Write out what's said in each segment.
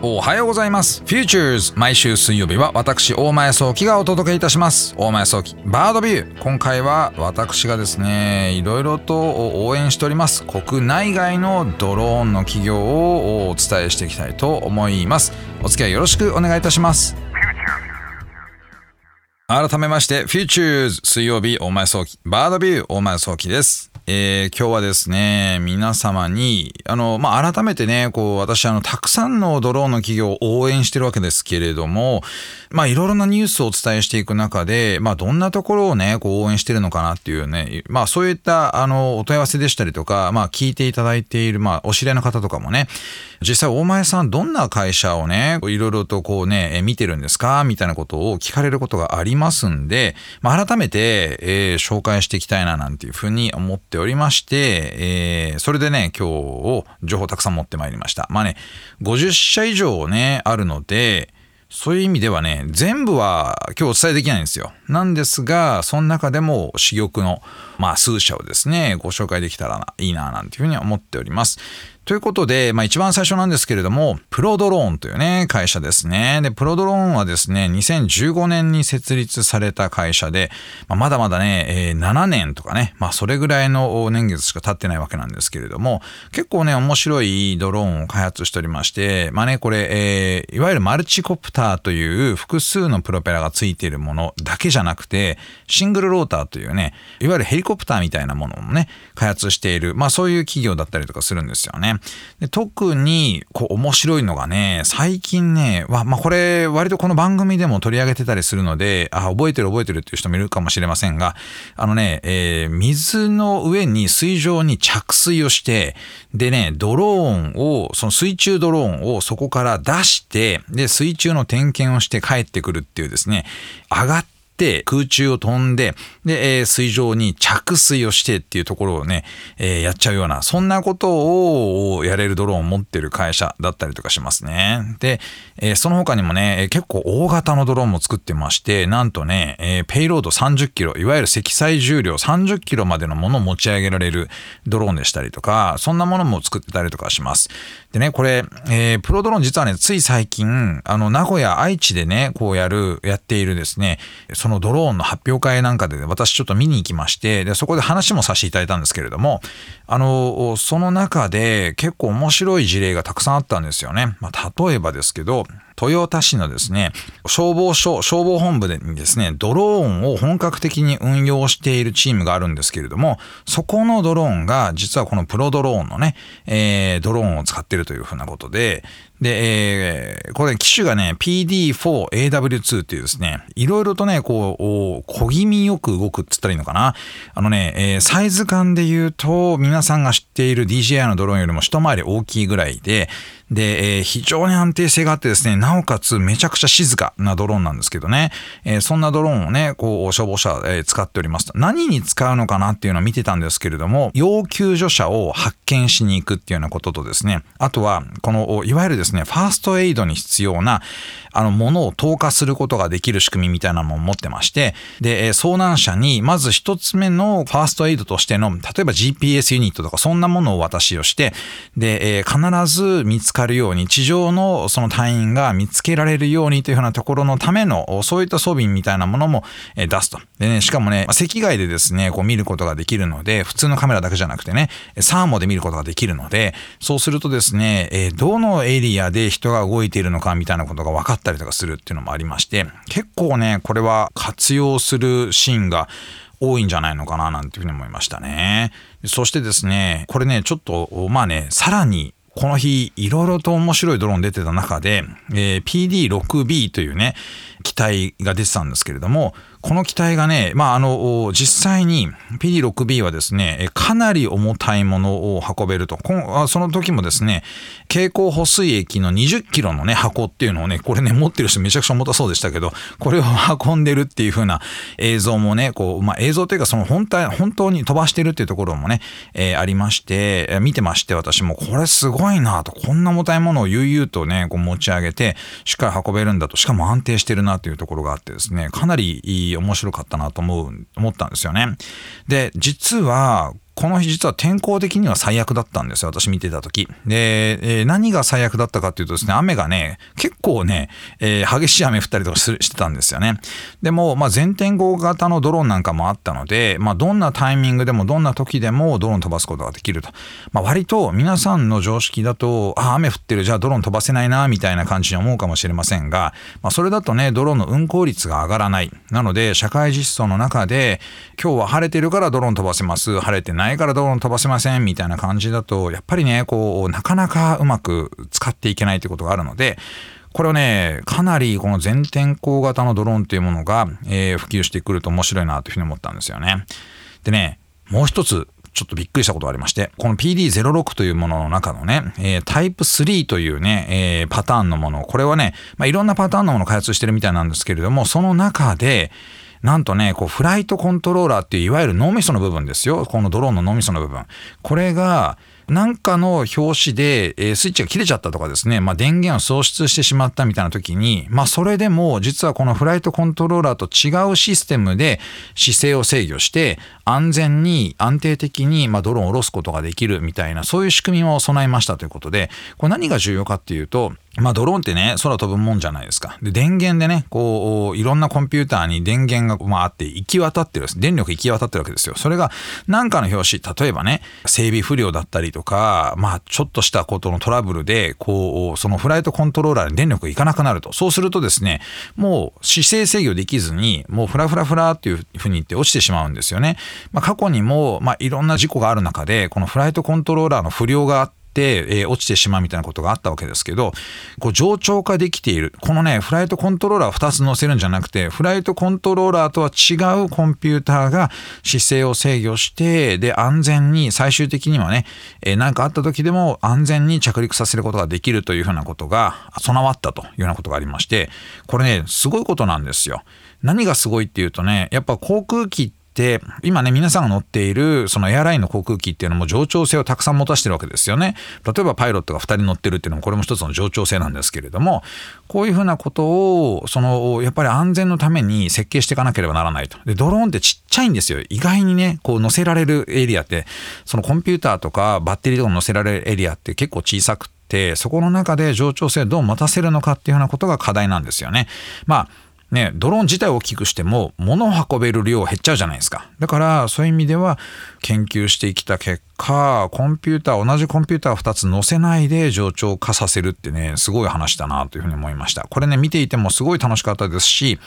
おはようございます。Futures 毎週水曜日は私大前早期がお届けいたします。大前早期バードビュー。今回は私がですね、いろいろと応援しております国内外のドローンの企業をお伝えしていきたいと思います。お付き合いよろしくお願いいたします。改めまして、Futures 水曜日大前早期バードビュー大前早期です。えー、今日はですね、皆様に、あの、まあ、改めてね、こう、私、あの、たくさんのドローンの企業を応援してるわけですけれども、まあ、いろいろなニュースをお伝えしていく中で、まあ、どんなところをね、こう、応援してるのかなっていうね、まあ、そういった、あの、お問い合わせでしたりとか、まあ、聞いていただいている、まあ、お知り合いの方とかもね、実際、大前さん、どんな会社をね、いろいろとこうね、見てるんですか？みたいなことを聞かれることがありますんで、まあ、改めて、えー、紹介していきたいな、なんていうふうに思っておりまして、えー、それでね、今日を、情報たくさん持ってまいりました。まあね、50社以上ね、あるので、そういう意味ではね、全部は今日お伝えできないんですよ。なんですが、その中でも珠玉の、まあ、数社をですね、ご紹介できたらいいな、なんていうふうに思っております。ということで、まあ一番最初なんですけれども、プロドローンというね、会社ですね。で、プロドローンはですね、2015年に設立された会社で、まあ、まだまだね、えー、7年とかね、まあそれぐらいの年月しか経ってないわけなんですけれども、結構ね、面白いドローンを開発しておりまして、まあね、これ、えー、いわゆるマルチコプターという複数のプロペラがついているものだけじゃなくて、シングルローターというね、いわゆるヘリコプターみたいなものもね、開発している、まあそういう企業だったりとかするんですよね。で特にこう面白いのがね、最近ね、まあこれ割とこの番組でも取り上げてたりするので、あ、覚えてる覚えてるっていう人もいるかもしれませんが、あのね、えー、水の上に水上に着水をして、でね、ドローンを、その水中ドローンをそこから出して、で、水中の点検をして帰ってくるっていうですね、上がって空中を飛んで、で、えー、水上に着水をしてっていうところをね、えー、やっちゃうような、そんなことをやれるドローンを持ってる会社だったりとかしますね。で、えー、その他にもね、結構大型のドローンも作ってまして、なんとね、えー、ペイロード30キロ、いわゆる積載重量30キロまでのものを持ち上げられるドローンでしたりとか、そんなものも作ってたりとかします。でね、これ、えー、プロドローン実はね、つい最近、あの、名古屋、愛知でね、こうやる、やっているですね、そのドローンの発表会なんかで、ね、私ちょっと見に行きまして、で、そこで話もさせていただいたんですけれども、あの、その中で結構面白い事例がたくさんあったんですよね。まあ、例えばですけど、豊田市のですね、消防署、消防本部でにですね、ドローンを本格的に運用しているチームがあるんですけれども、そこのドローンが実はこのプロドローンのね、えー、ドローンを使ってるというふうなことで、で、えー、これ機種がね、PD4AW2 っていうですね、いろいろとね、こう、小気味よく動くっつったらいいのかな。あのね、えー、サイズ感で言うと、皆さんが知っている DJI のドローンよりも一回り大きいぐらいで、で、えー、非常に安定性があってですね、なおかつめちゃくちゃ静かなドローンなんですけどね、えー、そんなドローンをね、こう、消防車、えー、使っております。何に使うのかなっていうのを見てたんですけれども、要救助者を発見しに行くっていうようなこととですね、あとは、この、いわゆるですね、ファーストエイドに必要な、あの、ものを投下することができる仕組みみたいなのも持ってまして、で、遭難者に、まず一つ目のファーストエイドとしての、例えば GPS ユニットとかそんなものを渡しをして、で、え必ず見つかるように、地上のその隊員が見つけられるようにというふうなところのための、そういった装備みたいなものも出すと。でね、しかもね、赤外でですね、こう見ることができるので、普通のカメラだけじゃなくてね、サーモで見ることができるので、そうするとですね、えどのエリアで人が動いているのかみたいなことが分かったりとかするっていうのもありまして、結構ね、これは活用するシーンが多いんじゃないのかななんていうふうに思いましたね。そしてですね、これね、ちょっと、まあね、さらにこの日、いろいろと面白いドローン出てた中で、えー、PD6B というね、機体が出てたんですけれども、この機体がね、まあ、あの、実際に PD6B はですね、かなり重たいものを運べると。その時もですね、蛍光補水液の20キロのね、箱っていうのをね、これね、持ってる人めちゃくちゃ重たそうでしたけど、これを運んでるっていう風な映像もね、こう、まあ、映像というかその本体、本当に飛ばしてるっていうところもね、えー、ありまして、見てまして、私もこれすごいなと、こんな重たいものを悠々とね、こう持ち上げて、しっかり運べるんだと、しかも安定してるなというところがあってですね、かなり面白かったなと思う、思ったんですよね。で、実は、この日実は天候的には最悪だったんですよ、私見てた時。で、えー、何が最悪だったかっていうとですね、雨がね、結構ね、えー、激しい雨降ったりとかしてたんですよね。でも、まあ、全天候型のドローンなんかもあったので、まあ、どんなタイミングでもどんな時でもドローン飛ばすことができると。まあ、割と皆さんの常識だと、あ、雨降ってる、じゃあドローン飛ばせないな、みたいな感じに思うかもしれませんが、まあ、それだとね、ドローンの運行率が上がらない。なので、社会実装の中で、今日は晴れてるからドローン飛ばせます。晴れてないからドローン飛ばせません。みたいな感じだと、やっぱりね、こう、なかなかうまく使っていけないということがあるので、これをね、かなりこの全天候型のドローンというものが、えー、普及してくると面白いなというふうに思ったんですよね。でね、もう一つ、ちょっとびっくりしたことがありまして、この PD06 というものの中のね、えー、タイプ3というね、えー、パターンのもの、これはね、まあ、いろんなパターンのものを開発してるみたいなんですけれども、その中で、なんとね、こうフライトコントローラーっていういわゆる脳みその部分ですよ。このドローンの脳みその部分。これが、なんかの表紙で、え、スイッチが切れちゃったとかですね、まあ、電源を喪失してしまったみたいな時に、まあ、それでも実はこのフライトコントローラーと違うシステムで姿勢を制御して安全に安定的にまドローンを下ろすことができるみたいなそういう仕組みを備えましたということでこれ何が重要かっていうとまあドローンってね、空飛ぶもんじゃないですか。で、電源でね、こう、いろんなコンピューターに電源が、まあ、あって行き渡ってる電力行き渡ってるわけですよ。それが何かの表紙、例えばね、整備不良だったりとか、まあちょっとしたことのトラブルで、こう、そのフライトコントローラーに電力がいかなくなると。そうするとですね、もう姿勢制御できずに、もうフラフラフラっていうふうに言って落ちてしまうんですよね。まあ過去にも、まあいろんな事故がある中で、このフライトコントローラーの不良があって、えー、落ちてしまうみたいなことがあったわけですけど、こう冗長化できている。このね、フライトコントローラー2つ載せるんじゃなくて、フライトコントローラーとは違うコンピューターが姿勢を制御して、で、安全に、最終的にはね、えー、かあった時でも安全に着陸させることができるというふうなことが備わったというようなことがありまして、これね、すごいことなんですよ。何がすごいっていうとね、やっぱ航空機って、今ね、皆さんが乗っている、そのエアラインの航空機っていうのも冗長性をたくさん持たせてるわけですよね。例えばパイロットが2人乗ってるっていうのも、これも一つの冗長性なんですけれども、こういうふうなことを、その、やっぱり安全のために設計していかなければならないと。で、ドローンってちっちゃいんですよ。意外にね、こう乗せられるエリアって、そのコンピューターとかバッテリーとか乗せられるエリアって結構小さくて、そこの中で冗長性をどう持たせるのかっていうようなことが課題なんですよね。まあね、ドローン自体を大きくしても物を運べる量減っちゃうじゃないですか。だからそういう意味では研究してきた結果、コンピューター、同じコンピューター2つ載せないで冗長化させるってね、すごい話だなというふうに思いました。これね、見ていてもすごい楽しかったですし、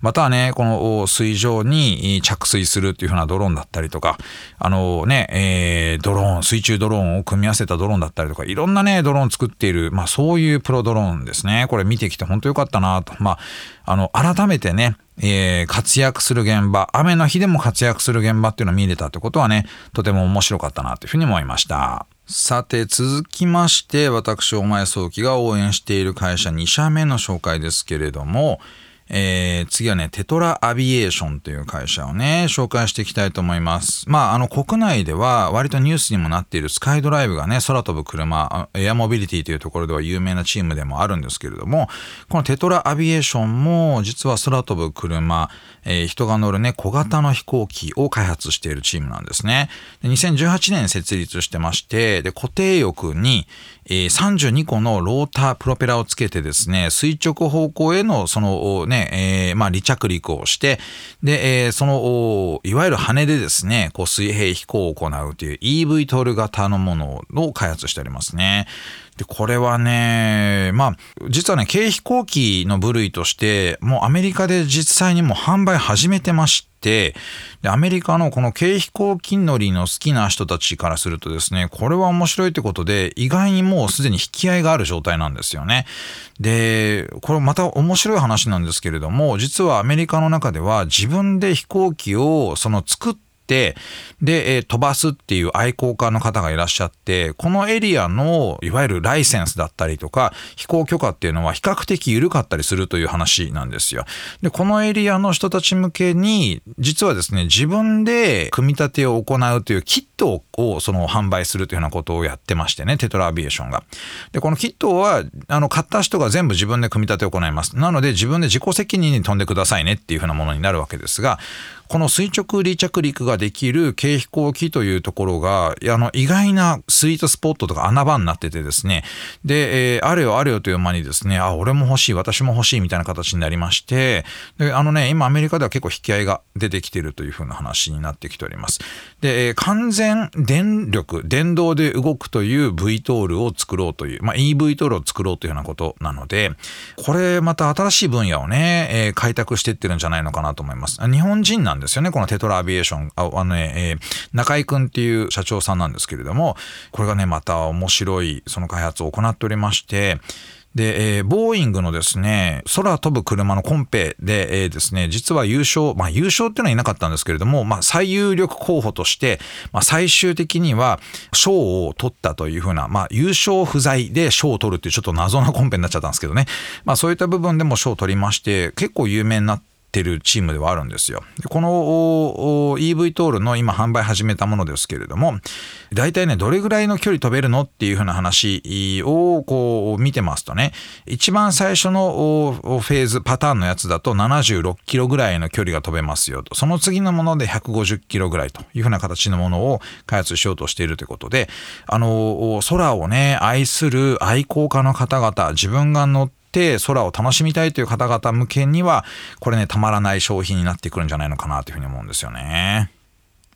またね、この水上に着水するっていうふうなドローンだったりとか、あのね、えー、ドローン、水中ドローンを組み合わせたドローンだったりとか、いろんなね、ドローン作っている、まあそういうプロドローンですね。これ見てきて本当良かったなと。まあ、あの、改めてね、えー、活躍する現場、雨の日でも活躍する現場っていうのを見れたってことはね、とても面白かったなというふうに思いました。さて、続きまして、私、お前早期が応援している会社2社目の紹介ですけれども、えー、次はね、テトラアビエーションという会社をね、紹介していきたいと思います。まあ、あの、国内では割とニュースにもなっているスカイドライブがね、空飛ぶ車、エアモビリティというところでは有名なチームでもあるんですけれども、このテトラアビエーションも実は空飛ぶ車、えー、人が乗るね、小型の飛行機を開発しているチームなんですね。で2018年設立してまして、で、固定翼に、えー、32個のロータープロペラをつけてですね、垂直方向へのそのね、えー、まあ離着陸をして、で、えー、その、いわゆる羽でですね、こう水平飛行を行うという EV トール型のものを開発しておりますね。で、これはね、まあ、実はね、軽飛行機の部類として、もうアメリカで実際にも販売始めてまして、で、アメリカのこの軽飛行機乗りの好きな人たちからするとですね、これは面白いってことで、意外にもうすでに引き合いがある状態なんですよね。で、これまた面白い話なんですけれども、実はアメリカの中では自分で飛行機をその作って、で、え、飛ばすっていう愛好家の方がいらっしゃって、このエリアのいわゆるライセンスだったりとか、飛行許可っていうのは比較的緩かったりするという話なんですよ。で、このエリアの人たち向けに、実はですね、自分で組み立てを行うというキットをその販売するというようなことをやってましてね、テトラアビエーションが。で、このキットは、あの、買った人が全部自分で組み立てを行います。なので、自分で自己責任に飛んでくださいねっていうふうなものになるわけですが、この垂直離着陸ができる軽飛行機というところが、あの、意外なスイートスポットとか穴場になっててですね、で、えー、あれよあれよという間にですね、あ、俺も欲しい、私も欲しいみたいな形になりまして、で、あのね、今アメリカでは結構引き合いが出てきているというふうな話になってきております。で、えー、完全電力、電動で動くという VTOL を作ろうという、まあ、EVTOL を作ろうというようなことなので、これまた新しい分野をね、えー、開拓していってるんじゃないのかなと思います。日本人なんんですよね、このテトラアビエーション。ああのね、えー、中井くんっていう社長さんなんですけれども、これがね、また面白いその開発を行っておりまして、で、えー、ボーイングのですね、空飛ぶ車のコンペで、えー、ですね、実は優勝、まあ優勝っていうのはいなかったんですけれども、まあ最有力候補として、まあ最終的には賞を取ったというふうな、まあ優勝不在で賞を取るっていうちょっと謎なコンペになっちゃったんですけどね。まあそういった部分でも賞を取りまして、結構有名になって、ってるチームではあるんですよ。でこの EV トールの今販売始めたものですけれども、大体ね、どれぐらいの距離飛べるのっていうふうな話をこう見てますとね、一番最初のフェーズ、パターンのやつだと76キロぐらいの距離が飛べますよと。その次のもので150キロぐらいというふうな形のものを開発しようとしているということで、あの、空をね、愛する愛好家の方々、自分が乗ってて空を楽しみたいという方々向けにはこれねたまらない商品になってくるんじゃないのかなというふうに思うんですよね。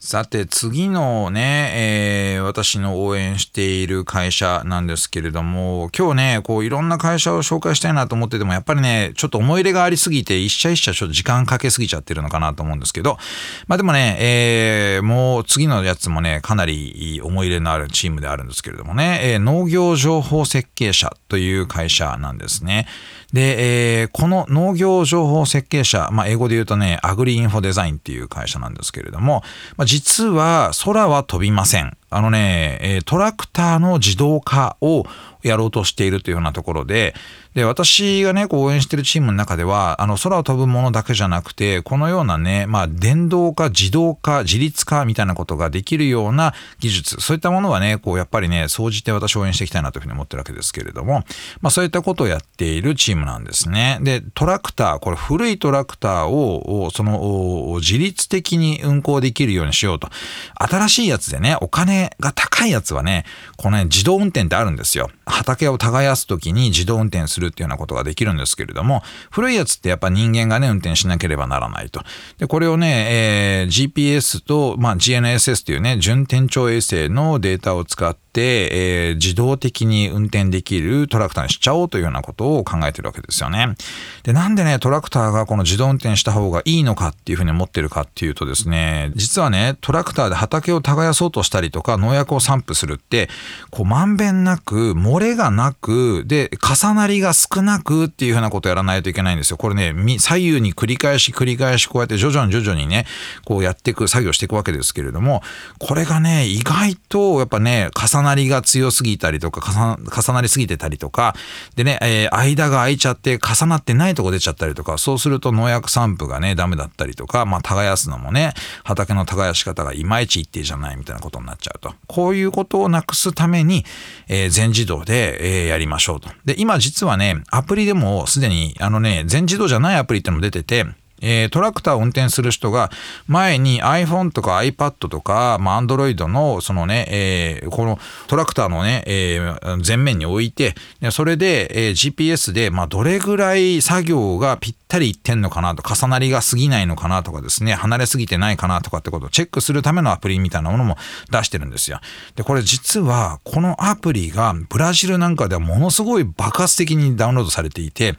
さて次のね、えー、私の応援している会社なんですけれども、今日ね、こういろんな会社を紹介したいなと思ってても、やっぱりね、ちょっと思い入れがありすぎて、一社一社ちょっと時間かけすぎちゃってるのかなと思うんですけど、まあでもね、えー、もう次のやつもね、かなり思い入れのあるチームであるんですけれどもね、えー、農業情報設計者という会社なんですね。で、えー、この農業情報設計者、まあ、英語で言うとね、アグリインフォデザインっていう会社なんですけれども、まあ、実は空は飛びません。あのね、トラクターの自動化をやろうとしているというようなところで、で、私がね、こう応援してるチームの中では、あの、空を飛ぶものだけじゃなくて、このようなね、まあ、電動化、自動化、自立化みたいなことができるような技術、そういったものはね、こう、やっぱりね、総じて私応援していきたいなというふうに思ってるわけですけれども、まあ、そういったことをやっているチームなんですね。で、トラクター、これ古いトラクターを、その、自律的に運行できるようにしようと。新しいやつでね、お金が高いやつはね、このね、自動運転ってあるんですよ。畑を耕す時に自動運転するっていうようなことができるんですけれども、古いやつってやっぱ人間がね、運転しなければならないと。で、これをね、えー、GPS と、まあ、GNSS というね、準天頂衛星のデータを使って、えー、自動的に運転できるトラクターにしちゃおうというようなことを考えてるわけですよね。で、なんでね、トラクターがこの自動運転した方がいいのかっていうふうに思ってるかっていうとですね、実はね、トラクターで畑を耕そうとしたりとか、農薬を散布するって、こう、まんべんなく、漏れがなく、で、重なりが少なくっていうふうなことをやらないといけないんですよ。これね、左右に繰り返し繰り返しこうやって徐々に徐々にね、こうやっていく、作業していくわけですけれども、これがね、意外とやっぱね、重なりが強すぎたりとか、重なりすぎてたりとか、でね、えー、間が空いちゃって重なってないとこ出ちゃったりとか、そうすると農薬散布がね、ダメだったりとか、まあ、耕すのもね、畑の耕し方がいまいち一定じゃないみたいなことになっちゃうと。こういうことをなくすために、えー、全自動で、えー、やりましょうと。で、今実はね、アプリでもすでに、あのね、全自動じゃないアプリってのも出てて、えー、トラクターを運転する人が前に iPhone とか iPad とか、まあ、Android のそのね、えー、このトラクターのね、えー、前面に置いて、それで、え、GPS で、まあ、どれぐらい作業がぴったりいってんのかなと、重なりが過ぎないのかなとかですね、離れすぎてないかなとかってことをチェックするためのアプリみたいなものも出してるんですよ。で、これ実は、このアプリがブラジルなんかではものすごい爆発的にダウンロードされていて、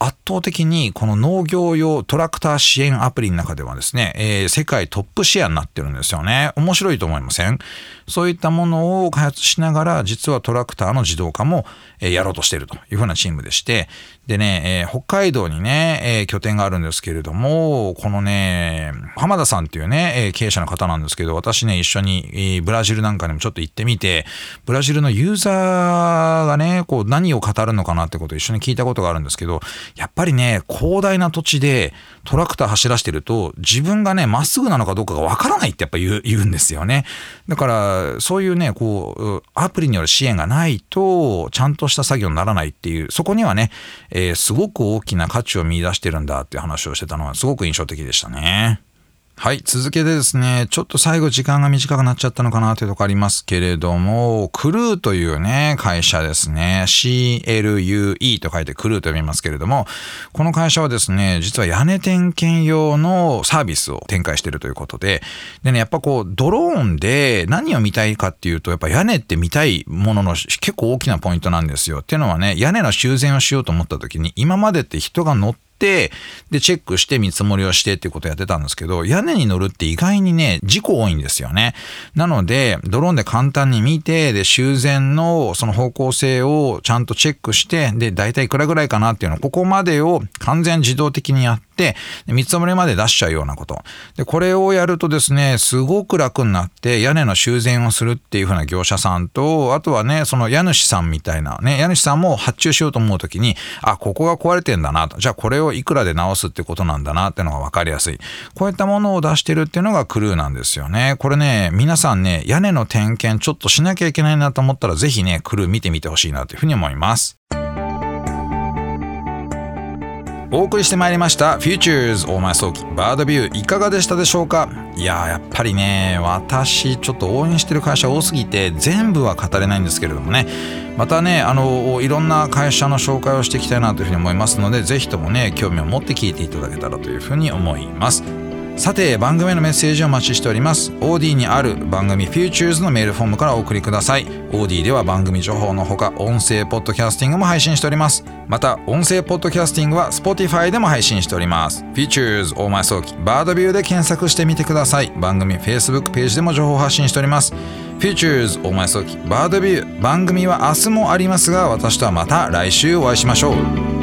圧倒的にこの農業用トラクター支援アプリの中ではですね、えー、世界トップシェアになってるんですよね。面白いと思いません？そういったものを開発しながら、実はトラクターの自動化も、やろうとしているというふうなチームでして、でね、えー、北海道にね、えー、拠点があるんですけれども、このね、浜田さんっていうね、え、経営者の方なんですけど、私ね、一緒に、ブラジルなんかにもちょっと行ってみて、ブラジルのユーザーがね、こう何を語るのかなってことを一緒に聞いたことがあるんですけど、やっぱりね、広大な土地でトラクター走らしてると、自分がね、まっすぐなのかどうかがわからないってやっぱ言う言うんですよね。だから、そういうね、こう、アプリによる支援がないと、ちゃんとした作業にならないっていう、そこにはね、えー、すごく大きな価値を見出してるんだっていう話をしてたのはすごく印象的でしたね。はい、続けてですね、ちょっと最後時間が短くなっちゃったのかなというとこありますけれども、クルーというね、会社ですね、CLUE と書いてクルーと読みますけれども、この会社はですね、実は屋根点検用のサービスを展開しているということで、でね、やっぱこう、ドローンで何を見たいかっていうと、やっぱ屋根って見たいものの結構大きなポイントなんですよ。っていうのはね、屋根の修繕をしようと思った時に、今までって人が乗って、で、チェックして見積もりをしてっていうことをやってたんですけど、屋根に乗るって意外にね、事故多いんですよね。なので、ドローンで簡単に見て、で、修繕のその方向性をちゃんとチェックして、で、大体いくらぐらいかなっていうのを、ここまでを完全自動的にやって、で見積もりまで出しちゃうようなこと。で、これをやるとですね、すごく楽になって屋根の修繕をするっていう風な業者さんと、あとはね、その家主さんみたいなね、家主さんも発注しようと思うときに、あ、ここが壊れてんだなと。じゃあこれをいくらで直すってことなんだなってのが分かりやすい。こういったものを出してるっていうのがクルーなんですよね。これね、皆さんね、屋根の点検ちょっとしなきゃいけないなと思ったら、ぜひね、クルー見てみてほしいなというふうに思います。お送りしてまいりました Futures 大前早期バードビューいかがでしたでしょうか？いややっぱりね私ちょっと応援してる会社多すぎて全部は語れないんですけれどもね。またねあのいろんな会社の紹介をしていきたいなというふうに思いますのでぜひともね興味を持って聞いていただけたらというふうに思います。さて番組へのメッセージをお待ちしております。OD にある番組 Futures のメールフォームからお送りください。OD では番組情報のほか音声ポッドキャスティングも配信しております。また音声ポッドキャスティングは Spotify でも配信しております。Futures 大前早期バードビューで検索してみてください。番組 Facebook ページでも情報発信しております。Futures 大前早期バードビュー番組は明日もありますが私とはまた来週お会いしましょう。